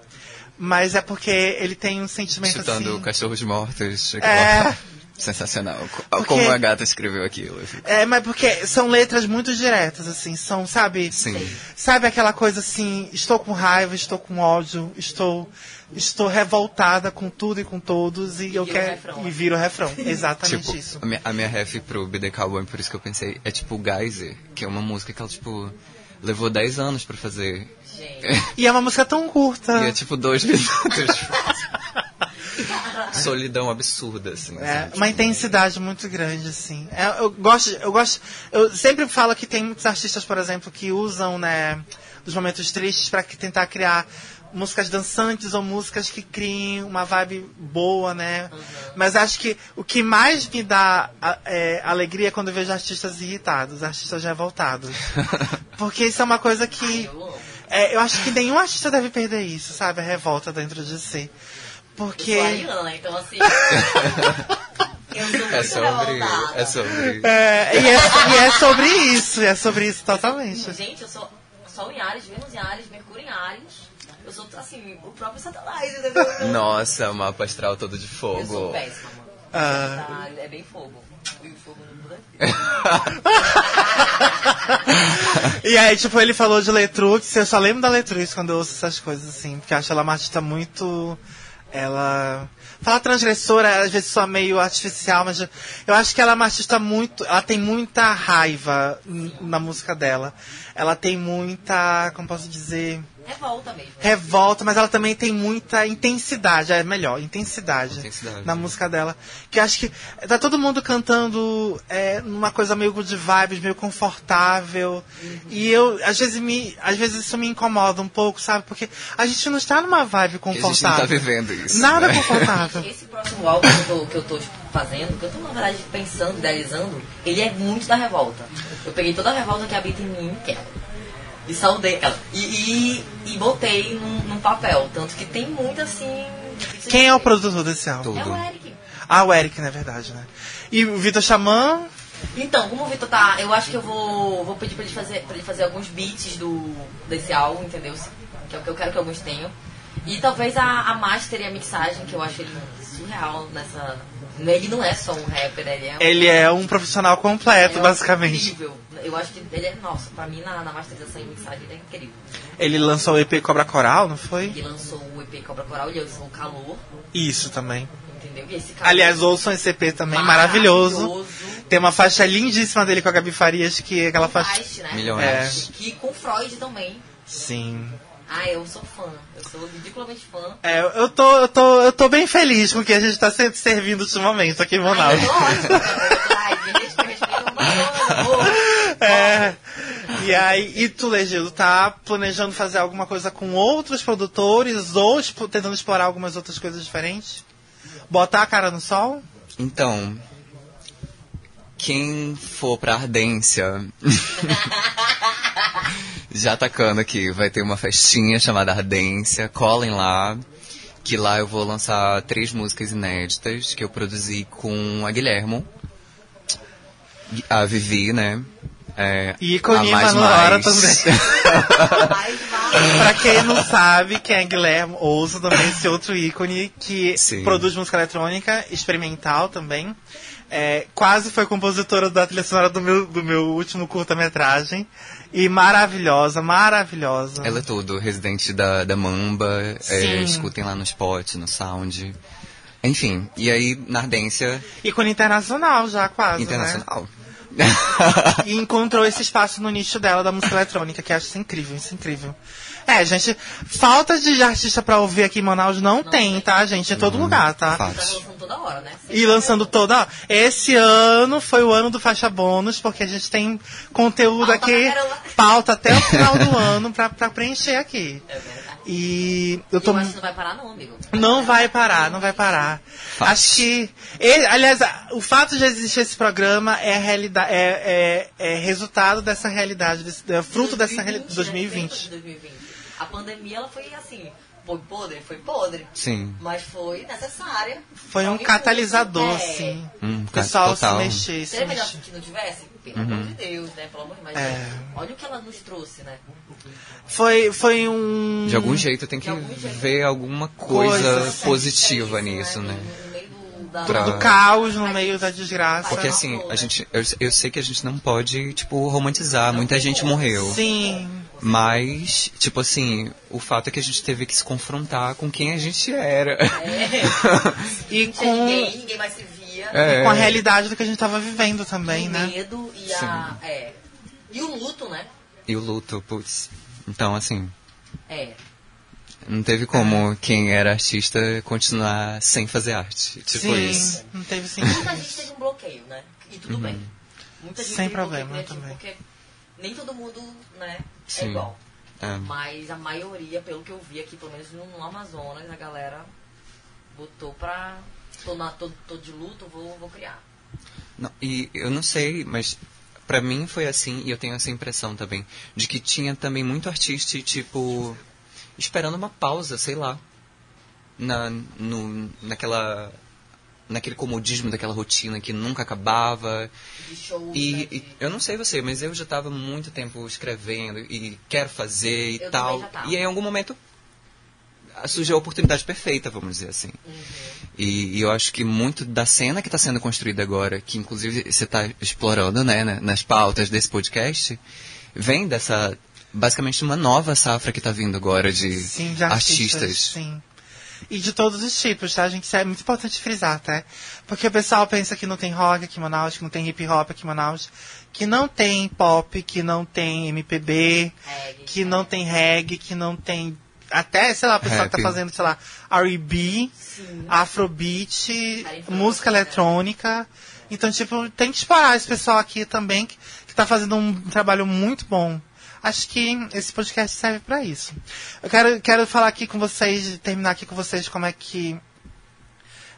mas é porque ele tem um sentimento Chutando assim... cachorros mortos. É. Sensacional. Porque- Como a gata escreveu aquilo. eu fico- É, mas porque são letras muito diretas, assim, são, sabe? Sim. Sabe aquela coisa assim, estou com raiva, estou com ódio, estou estou revoltada com tudo e com todos e, eu vira o quero refrão. e viro o refrão. Exatamente Tipo, isso. a minha, a minha ref pro The Cowboy, por isso que eu pensei, é tipo Geyser, que é uma música que ela, tipo, levou 10 anos pra fazer. Gente. E é uma música tão curta. E é tipo dois minutos. Solidão absurda, assim. É, sabe? uma Tipo, intensidade muito grande, assim. É, eu gosto, eu gosto. Eu sempre falo que tem muitos artistas, por exemplo, que usam, né, os momentos tristes para tentar criar músicas dançantes ou músicas que criem uma vibe boa, né? Mas acho que o que mais me dá é, alegria é quando eu vejo artistas irritados, artistas revoltados. Porque isso é uma coisa que. Eu amo. é, eu acho que nenhum artista deve perder isso, sabe? A revolta dentro de si. Eu Porque. sou ariana, então assim. eu sou muito É sobre. revoltada. É sobre. É, e, é, e é sobre isso, é sobre isso totalmente. Gente, eu sou Sol em Ares, Vênus em Ares, Mercúrio em Ares. Eu sou, assim, o próprio Satanás, entendeu? Nossa, mapa astral todo de Eu sou fogo. péssima, mano. Ah. Tá, é bem fogo. E o fogo não muda. E aí, tipo, ele falou de Letrux, eu só lembro da Letrux quando eu ouço essas coisas, assim, porque eu acho ela uma artista muito. Ela. Fala transgressora, às vezes só meio artificial, mas eu acho que ela é uma artista muito. Ela tem muita raiva na música dela. Ela tem muita. Como posso dizer? Revolta mesmo. revolta, mas ela também tem muita intensidade, é melhor, intensidade, Intensidade, na né? música dela. Que acho que tá todo mundo cantando é, numa coisa meio good vibes, meio confortável. E eu, às vezes, me, às vezes isso me incomoda um pouco, sabe? Porque a gente não está numa vibe E a gente não tá confortável. vivendo isso. Nada né? confortável. Esse próximo álbum que eu tô, que eu tô tipo, fazendo, que eu tô, na verdade, pensando, idealizando, ele é muito da revolta. Eu peguei toda a revolta que habita em mim, que é. E saudei ela. E, e, e botei num, num papel. Tanto que tem muito assim. Quem é o produtor desse álbum? É o Eric. Ah, o Eric, na verdade, né? E o Vitor Xamã, Então, como o Vitor tá. Eu acho que eu vou, vou pedir pra ele, fazer, pra ele fazer alguns beats do, desse álbum, entendeu? Que é o que eu quero que alguns tenham. E talvez a, a master e a mixagem, que eu acho ele surreal nessa. Ele não é só um rapper, ele é um, Ele é um profissional completo, é basicamente. incrível. Eu acho que ele é, nossa, pra mim na, na masterização e mixagem ele é incrível. Ele lançou o EP Cobra Coral, não foi? Ele lançou o EP Cobra Coral, ele lançou o Calor, Isso também. entendeu? E esse Calor Aliás, ouçam esse EP também, maravilhoso. maravilhoso. Tem uma faixa lindíssima dele com a Gabi Farias, que é aquela faixa. Né? Milhões. É. Que com Freud também. Sim. Ah, eu sou fã. Eu sou ridiculamente fã. É, eu tô, eu tô, eu tô bem feliz com o que a gente tá sempre servindo ultimamente aqui em Ai, Manaus. eu tô ótima, Ai. É. E aí, e tu, Legildo, tá planejando fazer alguma coisa com outros produtores ou expo- tentando explorar algumas outras coisas diferentes? Botar a cara no sol? Então, quem for pra Ardência, já atacando aqui, vai ter uma festinha chamada Ardência, colhem lá, que lá eu vou lançar três músicas inéditas que eu produzi com a Guilhermo, a Vivi, né? É, E ícone a mais Manuara mais. também. Pra quem não sabe, quem é Guilherme, ouça também esse outro ícone que Sim. produz música eletrônica, experimental também. É, quase foi compositora da trilha sonora do meu, do meu último curta-metragem. E maravilhosa, maravilhosa. Ela é tudo, residente da, da Mamba, é, escutem lá no Spot, no Sound. Enfim, e aí na Ardência Ícone internacional já, quase. Né? internacional. E encontrou esse espaço no nicho dela da música eletrônica, que acho isso incrível, isso incrível. É, gente, falta de artista pra ouvir aqui em Manaus não, tem, tá, gente? Em todo lugar, tá? fato. Tá lançando toda hora, né? E lançando toda. Esse ano foi o ano do faixa bônus, porque a gente tem conteúdo Pauta aqui, pauta até o final do ano pra, pra preencher aqui. É verdade. E eu tô. Eu não vai parar não, amigo. Não vai parar, não vai parar. Acho que. ele- aliás, o fato de existir esse programa é, realidade, é, é, é resultado dessa realidade, desse, é fruto dessa realidade. 2020, 2020. Né? 2020. A pandemia, ela foi assim, foi podre, foi podre. Sim. Mas foi necessária. Foi um catalisador, é. assim. Hum, O pessoal se total. mexer, se Seria melhor mexer. que não tivesse? Pelo amor de Deus, né? Pelo amor de Deus. É. olha o que ela nos trouxe, né? Foi, foi um. De algum jeito tem que jeito. ver alguma coisa, Coisa, sim. positiva É isso, nisso, né? No, no meio do, da... Pra- Do caos no meio da desgraça. Porque assim, a gente, eu, eu sei que a gente não pode, tipo, romantizar. Muita gente morreu. Sim. Mas, tipo assim, o fato é que a gente teve que se confrontar com quem a gente era. É. E com, ninguém, ninguém mais se via. É. com a realidade do que a gente tava vivendo também, o né? medo e a... É. E o luto, né? E o luto, putz. Então, assim, É. não teve como quem era artista continuar sem fazer arte. Tipo Sim, isso. não teve sentido. Muita gente teve um bloqueio, né? E tudo bem. Muita gente Sem teve um bloqueio problema também. Porque nem todo mundo, né, é Sim. igual. É. Mas a maioria, pelo que eu vi aqui, pelo menos no, Amazonas, a galera botou pra. Tô, na, tô, tô de luto, vou, vou criar. Não, e eu não sei, mas pra mim foi assim, e eu tenho essa impressão também, de que tinha também muito artista, tipo, esperando uma pausa, sei lá, na, no, naquela, naquele comodismo daquela rotina que nunca acabava. E, né, e eu não sei você, mas eu já estava muito tempo escrevendo e quero fazer e Eu tal. E aí, em algum momento surgiu a oportunidade perfeita, vamos dizer assim. Uhum. E, e eu acho que muito da cena que está sendo construída agora, que inclusive você está explorando né, na- nas pautas desse podcast, vem dessa basicamente uma nova safra que está vindo agora de, Sim, de artistas. artistas. Sim. E de todos os tipos, tá, gente? Isso é muito importante frisar, tá? Porque o pessoal pensa que não tem rock aqui em Manaus, que não tem hip hop aqui em Manaus, que não tem pop, que não tem MPB, Reggae, que não tem reggae, que não tem. Até, sei lá, o pessoal que tá fazendo, sei lá, RB. Afrobeat, Aí, música né? eletrônica. Então, tipo, tem que explorar esse pessoal aqui também, que, que tá fazendo um trabalho muito bom. Acho que esse podcast serve pra isso. Eu quero, quero falar aqui com vocês, terminar aqui com vocês como é que.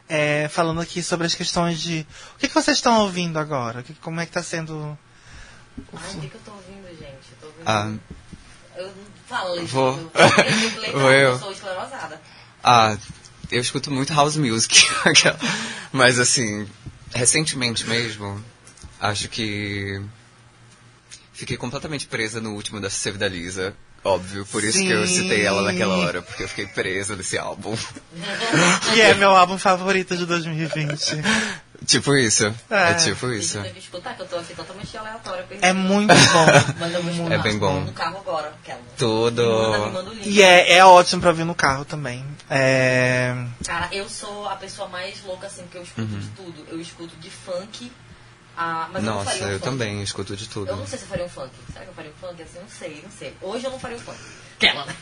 é, falando aqui sobre as questões de. O que, que vocês estão ouvindo agora? Que- como é que tá sendo. Ai, o que, que eu tô ouvindo, gente? Eu tô ouvindo. Ah, Eu não falo, Leite. Vou. Eu, eu, eu, Vou eu. eu sou esclerosada. ah, eu escuto muito house music. Mas assim, recentemente mesmo, acho que fiquei completamente presa no último da Save da Lisa. Óbvio, por isso que eu citei ela naquela hora, porque eu fiquei presa nesse álbum. Que é meu álbum favorito de 2020. tipo isso. É, É. tipo Isso. deve escutar, que eu tô aqui totalmente aleatória. É muito bom. Vou escutar. É bem bom. No carro agora, aquela. Tudo. Manda, manda. E é, é ótimo pra vir no carro também. É... Cara, eu sou a pessoa mais louca, assim, porque eu escuto de tudo. Eu escuto de funk a... Mas eu não Nossa, faria um eu funk. também escuto de Eu tudo. não sei se eu faria um funk. Será que eu faria um funk? Assim, não sei, não sei. Hoje eu não faria um funk. Aquela, né?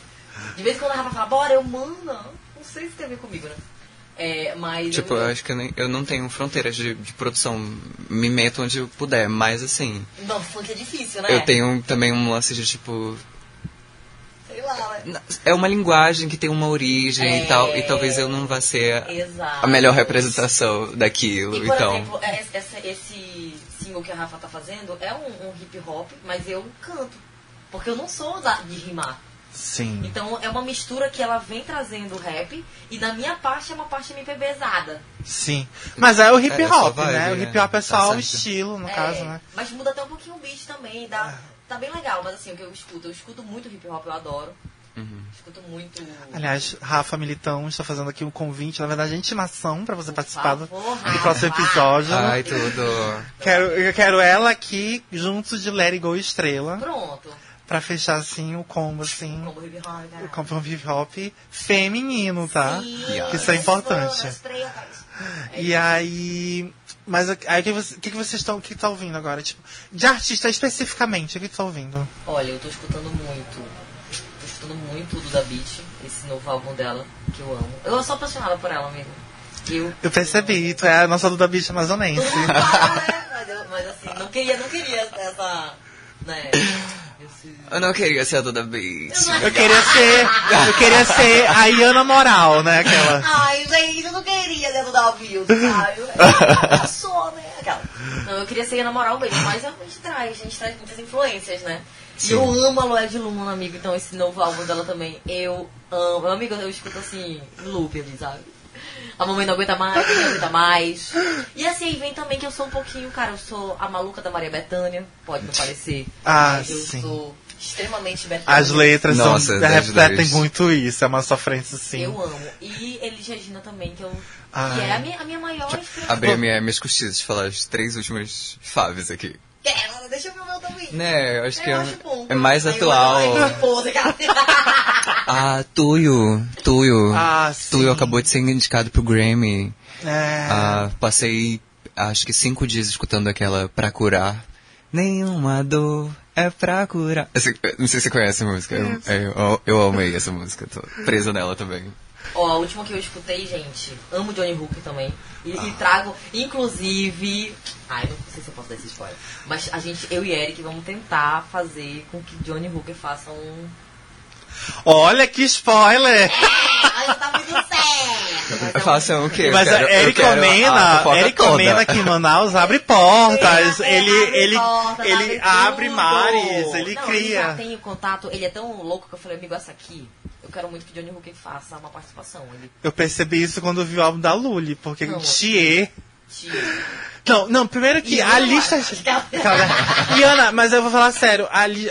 De vez em quando a Rafa fala, bora, eu, mano, não sei se tem a ver comigo, né? É, mas... Tipo, eu acho que eu, nem- eu não tenho fronteiras de, de produção. Me meto onde eu puder, mas assim. Não, funk é difícil, né? Eu tenho também um lance de tipo. Sei lá, né? É uma linguagem que tem uma origem É. e tal, e talvez eu não vá ser Exato. a melhor representação daquilo. E, por então. exemplo, é- esse single que a Rafa tá fazendo é um, um hip hop, mas eu canto. Porque eu não sou da- de rimar. Sim. Então é uma mistura que ela vem trazendo o rap e na minha parte é uma parte MPBzada. Sim. Mas é o hip É, essa hop, vibe, né? O né? hip hop é Tá só o estilo, no É, caso, né? Mas muda até um pouquinho o beat também. Dá, Tá bem legal, mas assim, o que eu escuto, eu escuto muito hip hop, eu adoro. Uhum. Escuto muito. Aliás, Rafa Militão está fazendo aqui um convite, na verdade, a intimação pra você participar do, favor, do Rafa. próximo episódio. Ai, tudo. Quero, eu quero ela aqui, junto de It Go Estrela, Pronto. pra fechar, assim, o combo, assim, Como hip hop, cara. o combo hip hop feminino, tá? Sim, Que isso é importante. É E aí. Mas aí o que, você- o que que vocês estão. O que tá ouvindo agora? Tipo, de artista especificamente, o que tá ouvindo? Olha, eu tô escutando muito. Tô escutando muito do Da Beat, esse novo álbum dela, que eu amo. Eu sou apaixonada por ela, amigo. Eu. Eu percebi, tu é a nossa Duda Bicha amazonense. Fala, né? Mas, eu- mas assim, não queria, não queria essa. Né? Esse... Eu não queria ser a Duda Beat. Eu queria ser. Eu queria ser a Iana Moral, né? Aquela. Ai, gente, eu não queria dentro da Views, sabe? Eu sou, né? Aquela. Não, eu queria ser na moral mesmo, mas a gente traz, a gente traz muitas influências, né? E Sim. eu amo a Loé de Luna, amigo, então esse novo álbum dela também, eu amo. Meu amigo, eu escuto assim, loop ali, sabe? A mamãe não aguenta mais, não aguenta mais. E assim, aí vem também que eu sou um pouquinho, cara, eu sou a maluca da Maria Bethânia, pode não parecer. Ah, mas eu sim. sou extremamente Bethânia. As letras Nossa, são, refletem muito isso, é uma sofrência sim. Eu amo. E Elis Regina também, que, eu, Ai. que é a minha, a minha maior a minha, minhas costiças de falar as três últimas faves aqui. Ela, deixa eu ver o meu também. Né, eu acho que eu é, acho bom. é mais eu atual. Ah, Tuyo. Tuyo. Ah, sim. Tuyo acabou de ser indicado pro Grammy. É. Ah, passei acho que cinco dias escutando aquela Pra Curar. Nenhuma dor é pra curar. Não sei se você conhece a música. Eu, eu, eu amei essa música. Tô presa nela também. Ó, a última que eu escutei, gente, amo Johnny Hooker também. E, e trago, inclusive. Ai, não sei se eu posso dar esse spoiler. Mas a gente, eu e Eric, vamos tentar fazer com que Johnny Hooker faça um. Olha que spoiler! Ai, tá muito certo! É um- Façam o quê? Mas quero- Eric Omena, Eric. Omena aqui em Manaus abre portas, Ele ele, abre ele, portas, ele abre abre mares, ele Não, Ele já cria. tem o contato, ele é tão louco que eu falei, amigo, essa aqui, quero muito que Johnny Hooker faça uma participação. Ele Eu percebi isso quando eu vi o álbum da Lully, porque Não. Thier... tira. Não, não, primeiro que a lista... Iana, mas eu vou falar sério, a li-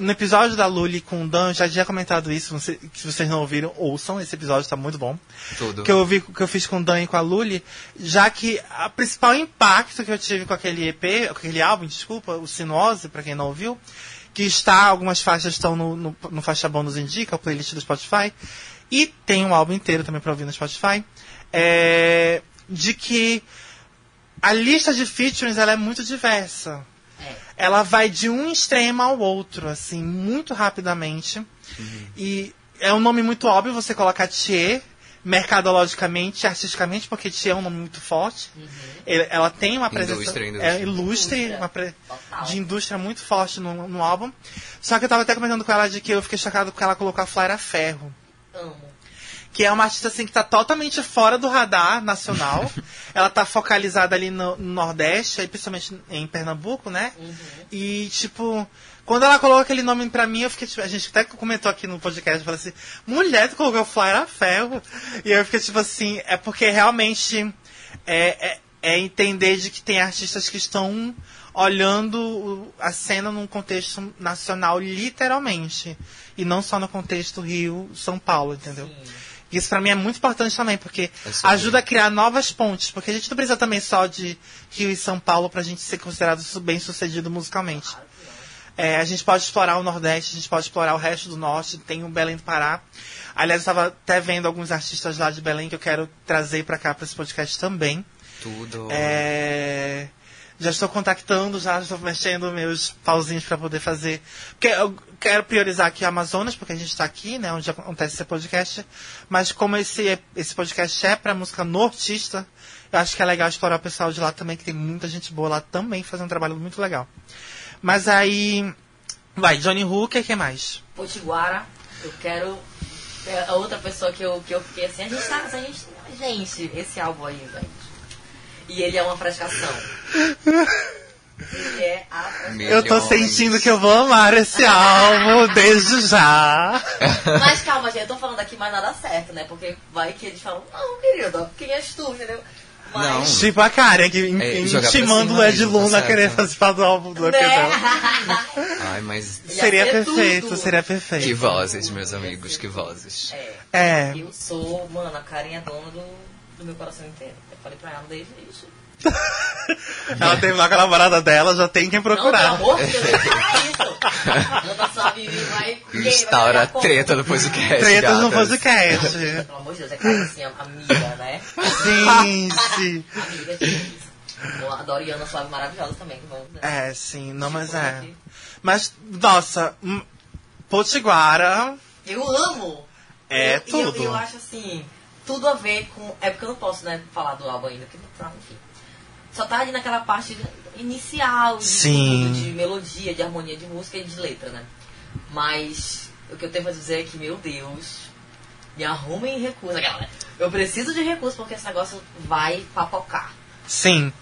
no episódio da Lully com o Dan, já tinha comentado isso, se vocês não ouviram, ouçam, esse episódio tá muito bom. Tudo. que eu vi que eu fiz com o Dan e com a Lully, já que a principal impacto que eu tive com aquele EP, com aquele álbum, desculpa, o Sinuose, pra quem não ouviu, que está, algumas faixas estão no, no, no Faixa Bônus Indica, a playlist do Spotify, e tem um álbum inteiro também pra ouvir no Spotify, é, de que a lista de features ela é muito diversa. É. Ela vai de um extremo ao outro, assim, muito rapidamente. E é um nome muito óbvio você colocar Thier, mercadologicamente, artisticamente, porque Thier é um nome muito forte. Ele- ela tem uma presença Indústria, indústria. É, ilustre, Indústria. uma pre- Total. de indústria muito forte no, no álbum. Só que eu tava até comentando com ela de que eu fiquei chocado porque ela colocou a Flaira Ferro. Amo. Que é uma artista assim que tá totalmente fora do radar nacional. ela tá focalizada ali no, no Nordeste, aí principalmente em Pernambuco, né? E tipo, quando ela colocou aquele nome pra mim, eu fiquei tipo, a gente até comentou aqui no podcast, falou assim, mulher, tu colocou Flyer a ferro. E eu fiquei tipo assim, é porque realmente é, é, é entender de que tem artistas que estão olhando a cena num contexto nacional, literalmente. E não só no contexto Rio, São Paulo, entendeu? Isso pra mim é muito importante também, porque É ajuda a criar novas pontes. Porque a gente não precisa também só de Rio e São Paulo pra gente ser considerado bem sucedido musicalmente. É, a gente pode explorar o Nordeste, a gente pode explorar o resto do Norte, tem o Belém do Pará. Aliás, eu estava até vendo alguns artistas lá de Belém que eu quero trazer pra cá, pra esse podcast também. Tudo. É, já estou contactando, já estou mexendo meus pauzinhos para poder fazer. Porque eu quero priorizar aqui a Amazonas, porque a gente está aqui, né, onde acontece esse podcast. Mas como esse, esse podcast é para música nortista, eu acho que é legal explorar o pessoal de lá também, que tem muita gente boa lá também fazendo um trabalho muito legal. Mas aí. Vai, Johnny Hooker, quem mais? Potiguara, eu quero. é a outra pessoa que eu, que eu fiquei assim, a gente tá. A gente, gente, esse álbum aí, gente. E ele é uma frescação. Ele é a. Eu tô sentindo que eu vou amar esse álbum desde já. Mas calma, gente, eu tô falando aqui, mas nada certo, né? Porque vai que eles falam, não, querido, quem és tu, entendeu? Não. Tipo a Karen, que É, intimando o Ed tá Luna a querer participar do álbum do EP né? Ai, mas. Ia Seria ser perfeito, tudo. seria Que perfeito. vozes, meus amigos, que vozes. É. É. Eu sou, mano, a Karen é dona do, do meu coração inteiro. Eu falei pra ela desde isso. Ela tem lá com a namorada dela, já tem quem Não, pelo procurar. amor de Deus, Instaura treta no podcast. Tretas no podcast. Pelo amor de Deus, é Karen assim, amiga, né? Sim, sim. Amiga de Eu adoro Iana Suave maravilhosa também. Vamos, né? É, sim, não, mas é. Mas, nossa, hum, Potiguara Eu amo! é eu, e eu- tudo. Eu, acho assim, tudo a ver com. É porque eu não posso, né, falar do álbum ainda, porque não tá, enfim. Só tá ali naquela parte inicial de, Sim. de melodia, de harmonia de música e de letra, né? Mas o que eu tenho pra dizer é que, meu Deus, me arrumem recursos. Aquela, né? Eu preciso de recursos porque esse negócio vai papocar. Sim.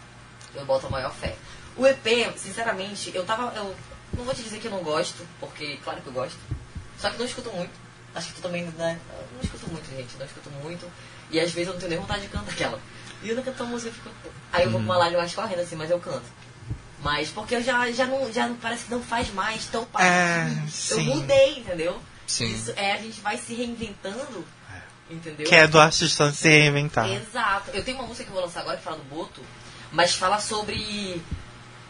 Eu boto a maior fé. O EP, sinceramente, eu tava. Eu não vou te dizer que eu não gosto, porque claro que eu gosto. Só que não escuto muito. Acho que tu também, né? Eu não escuto muito, gente. Não escuto muito. E às vezes eu não tenho nem vontade de cantar aquela. E eu não canto a música, eu fico. Aí eu vou pra uma live mais correndo assim, mas eu canto. Mas porque eu já, já, não, já não parece que não faz mais tão parte. É. Eu mudei, entendeu? Sim. Isso é, a gente vai se reinventando. Entendeu? Que é do artista se reinventar. Exato. Eu tenho uma música que eu vou lançar agora que fala do Boto, mas fala sobre.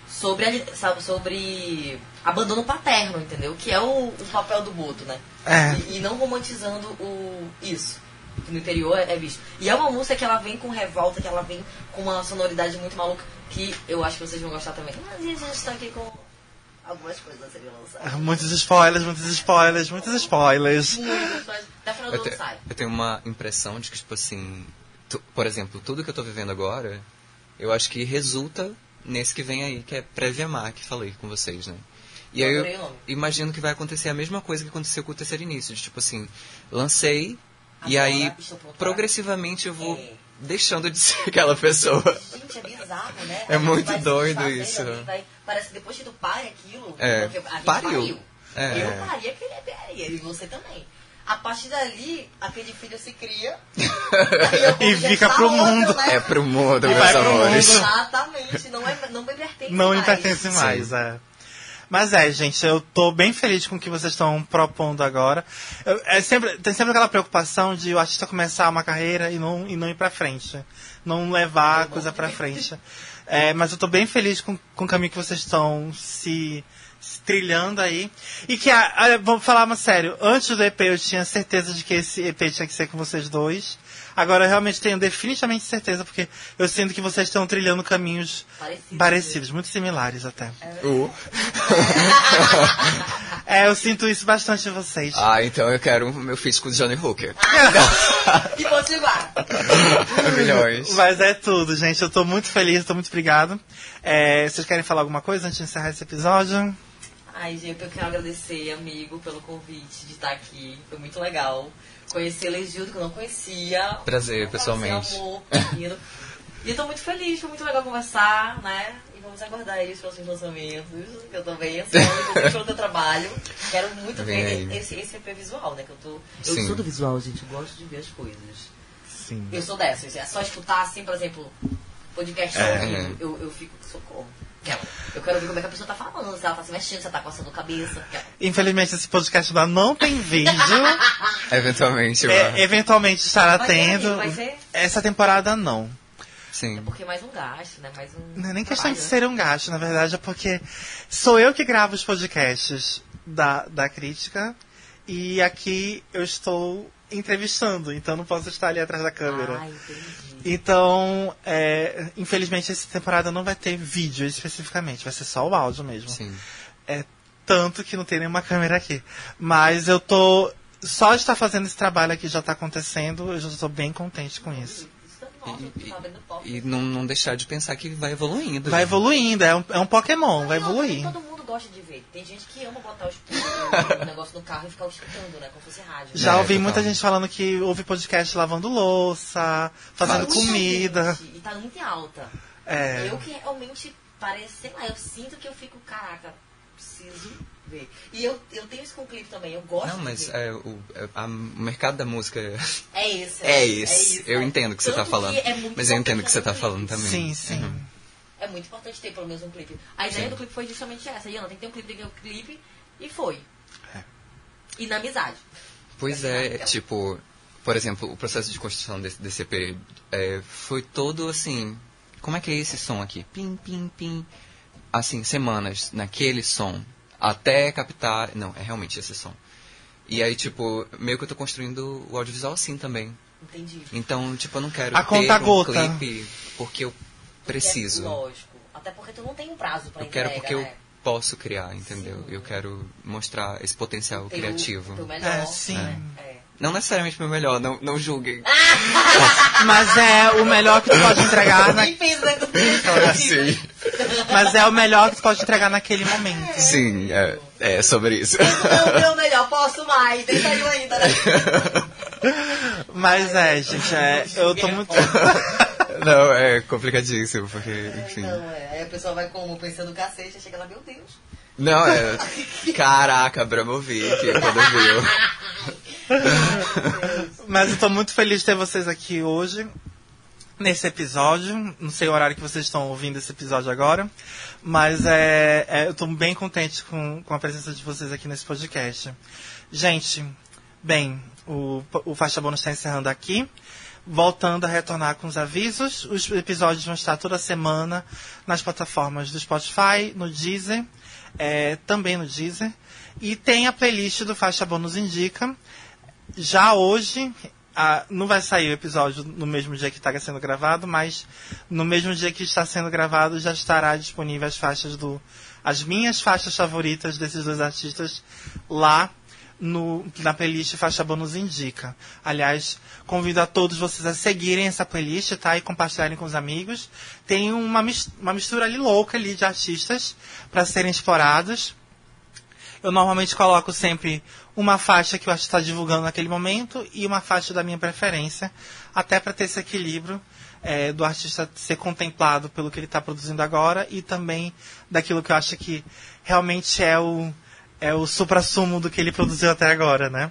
Sobre, sabe, sobre abandono paterno, entendeu? Que é o, o papel do Boto, né? É. E, e não romantizando o, isso. Que no interior é, é visto. E é uma música que ela vem com revolta, que ela vem com uma sonoridade muito maluca, que eu acho que vocês vão gostar também. Mas a gente tá aqui com algumas coisas a serem lançadas. Muitos spoilers, muitos spoilers, muitos spoilers. Mas até o final do Eu, ano te- sai. eu tenho uma impressão de que, tipo assim, tu- por exemplo, tudo que eu tô vivendo agora, eu acho que resulta nesse que vem aí, que é Previamar, que falei com vocês, né? E Eu aí eu nome. imagino que vai acontecer a mesma coisa que aconteceu com o terceiro início, de tipo assim, lancei, e Agora aí pronto para- progressivamente eu vou É. deixando de ser aquela pessoa. Gente, é bizarro, né? É muito doido desfazendo isso, né? vai- parece que depois que tu pare aquilo, É, pariu. pariu. É. Eu pari aquele bebê, e você também. A partir dali, aquele filho se cria. E fica pro outro, mundo. né? É pro mundo, E meus vai pro amores. mundo. Exatamente, não, é, não me pertence Não me mais. pertence mais, é. Mas é, gente, eu tô bem feliz com o que vocês estão propondo agora. Eu- é sempre, tem sempre aquela preocupação de o artista começar uma carreira e não, e não ir pra frente. Não levar a coisa pra frente. É, mas eu tô bem feliz com, com o caminho que vocês estão se, se trilhando aí. E que, a, a- vou falar uma sério, antes do EP eu tinha certeza de que esse EP tinha que ser com vocês dois. Agora eu realmente tenho definitivamente certeza, porque eu sinto que vocês estão trilhando caminhos Parecido. parecidos, muito similares até. Uh. É, eu sinto isso bastante em vocês. Ah, então eu quero o meu feat com o Johnny Hooker. E Potiguar. Milhões. Mas é tudo, gente. Eu tô muito feliz, tô muito obrigado. É, vocês querem falar alguma coisa antes de encerrar esse episódio? Ai, gente, eu quero agradecer, amigo, pelo convite de estar aqui. Foi muito legal. Conhecer Legildo, que eu não conhecia. Prazer, Esse pessoalmente. amor. E eu tô muito feliz, foi muito legal conversar, né? E vamos aguardar aí os próximos lançamentos. que Eu tô bem ansiosa, inclusive pelo teu trabalho. Quero muito Vem ver aí. esse, esse EP visual, né? Que eu tô. Eu Sim. sou do visual, gente. Eu gosto de ver as coisas. Sim. Eu sou dessas. É só escutar, assim, por exemplo, podcast É. ao vivo. Eu, eu fico, socorro. Aquela. Eu quero ver como é que a pessoa tá falando, se ela tá se mexendo, se ela tá coçando a cabeça. Infelizmente, esse podcast não tem vídeo. Eventualmente, É, vai. eventualmente estará Vai tendo. vai ser? Essa temporada não. Sim. Porque é mais um gasto, né? Mais um. Não é nem questão de trabalho, ser um gasto, na verdade, é porque sou eu que gravo os podcasts da, da crítica e aqui eu estou entrevistando, então não posso estar ali atrás da né? câmera. Ah, entendi. Então, é, infelizmente, essa temporada não vai ter vídeo especificamente, vai ser só o áudio mesmo. Sim. É tanto que não tem nenhuma câmera aqui. Mas eu tô. Só de estar fazendo esse trabalho aqui já tá acontecendo, eu já estou bem contente com isso. Nossa, eu E, top. e não, não deixar de pensar que vai evoluindo. Vai gente. evoluindo, é um, é um Pokémon, vai Não, nem evoluir. todo mundo gosta de ver. Tem gente que ama botar os- o negócio no carro e ficar escutando, né? Como se fosse rádio. Já É, ouvi total. muita gente falando que ouve podcast lavando louça, fazendo Mas- comida. Gente, E tá muito em alta. É. Eu que realmente parece, sei lá, eu sinto que eu fico, caraca, preciso ver. E eu, eu tenho isso com o clipe também, eu gosto Não, de mas ver. é, o, é, a- o mercado da música É esse. é né? esse. isso, eu entendo o que você tá Tanto falando. é mas eu entendo o que você tá falando também. Sim, sim. Uhum. Muito importante ter pelo menos um clipe. A ideia Sim. do clipe foi justamente essa. Iana, tem que ter um clipe, tem que ter um clipe. E foi. É. E na amizade. Pois é, tipo, por exemplo, o processo de construção desse, desse EP é, foi todo assim. Como é que é esse som aqui? Pim, pim, pim. Assim, semanas naquele som. Até captar. Não, é realmente esse som. E aí, tipo, meio que eu tô construindo o audiovisual assim também. Entendi. Então, tipo, eu não quero A ter conta um gota. clipe porque eu Porque é preciso. lógico. Até porque tu não tem um prazo pra Eu quero entrega, porque eu né? posso criar, entendeu? Sim. Eu quero mostrar esse potencial Teu- criativo. teu melhor, É, sim. né? É. Não necessariamente meu melhor, não, não julguem. Mas é o melhor que tu pode entregar na... Quem fez né? Sim. Mas é o melhor que tu pode entregar naquele momento. Sim, é, é sobre isso. Não, meu melhor, posso mais. Tem saiu ainda, né? Mas é, gente, é, eu tô muito. Não, é complicadíssimo, porque, enfim. Não, é. Aí a pessoa vai como? Pensando cacete, chega lá, meu Deus. Não, é. Caraca, Abramovic, quando viu. Mas eu tô muito feliz de ter vocês aqui hoje, nesse episódio. Não sei o horário que vocês estão ouvindo esse episódio agora. Mas é, é, eu tô bem contente com, com a presença de vocês aqui nesse podcast. Gente, bem, o, o Faixa Bônus está encerrando aqui. Voltando a retornar com os avisos. Os episódios vão estar toda semana nas plataformas do Spotify, no Deezer, é, também no Deezer. E tem a playlist do Faixa Bônus Indica. Já hoje, ah, não vai sair o episódio no mesmo dia que está sendo gravado, mas no mesmo dia que está sendo gravado já estará disponível as faixas do. as minhas faixas favoritas desses dois artistas lá no, na playlist Faixa Bônus Indica. Aliás, convido a todos vocês a seguirem essa playlist, tá? E compartilharem com os amigos. Tem uma, uma mistura ali louca ali de artistas para serem explorados. Eu normalmente coloco sempre uma faixa que eu acho que está divulgando naquele momento e uma faixa da minha preferência, até para ter esse equilíbrio é, do artista ser contemplado pelo que ele está produzindo agora e também daquilo que eu acho que realmente é o, é o supra-sumo do que ele produziu até agora, né?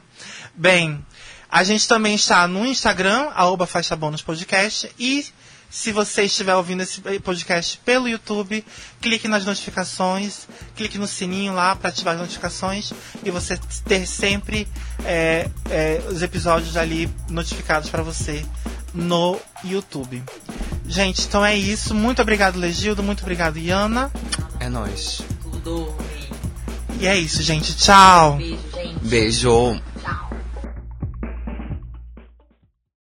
Bem, a gente também está no Instagram, arroba Faixa Bônus Podcast, e se você estiver ouvindo esse podcast pelo YouTube, clique nas notificações, clique no sininho lá para ativar as notificações e você ter sempre é, é, os episódios ali notificados para você no YouTube. Gente, então é isso. Muito obrigado, Legildo. Muito obrigado, Iana. É nóis. Tudo. E é isso, gente. Tchau. Beijo, gente. Beijo.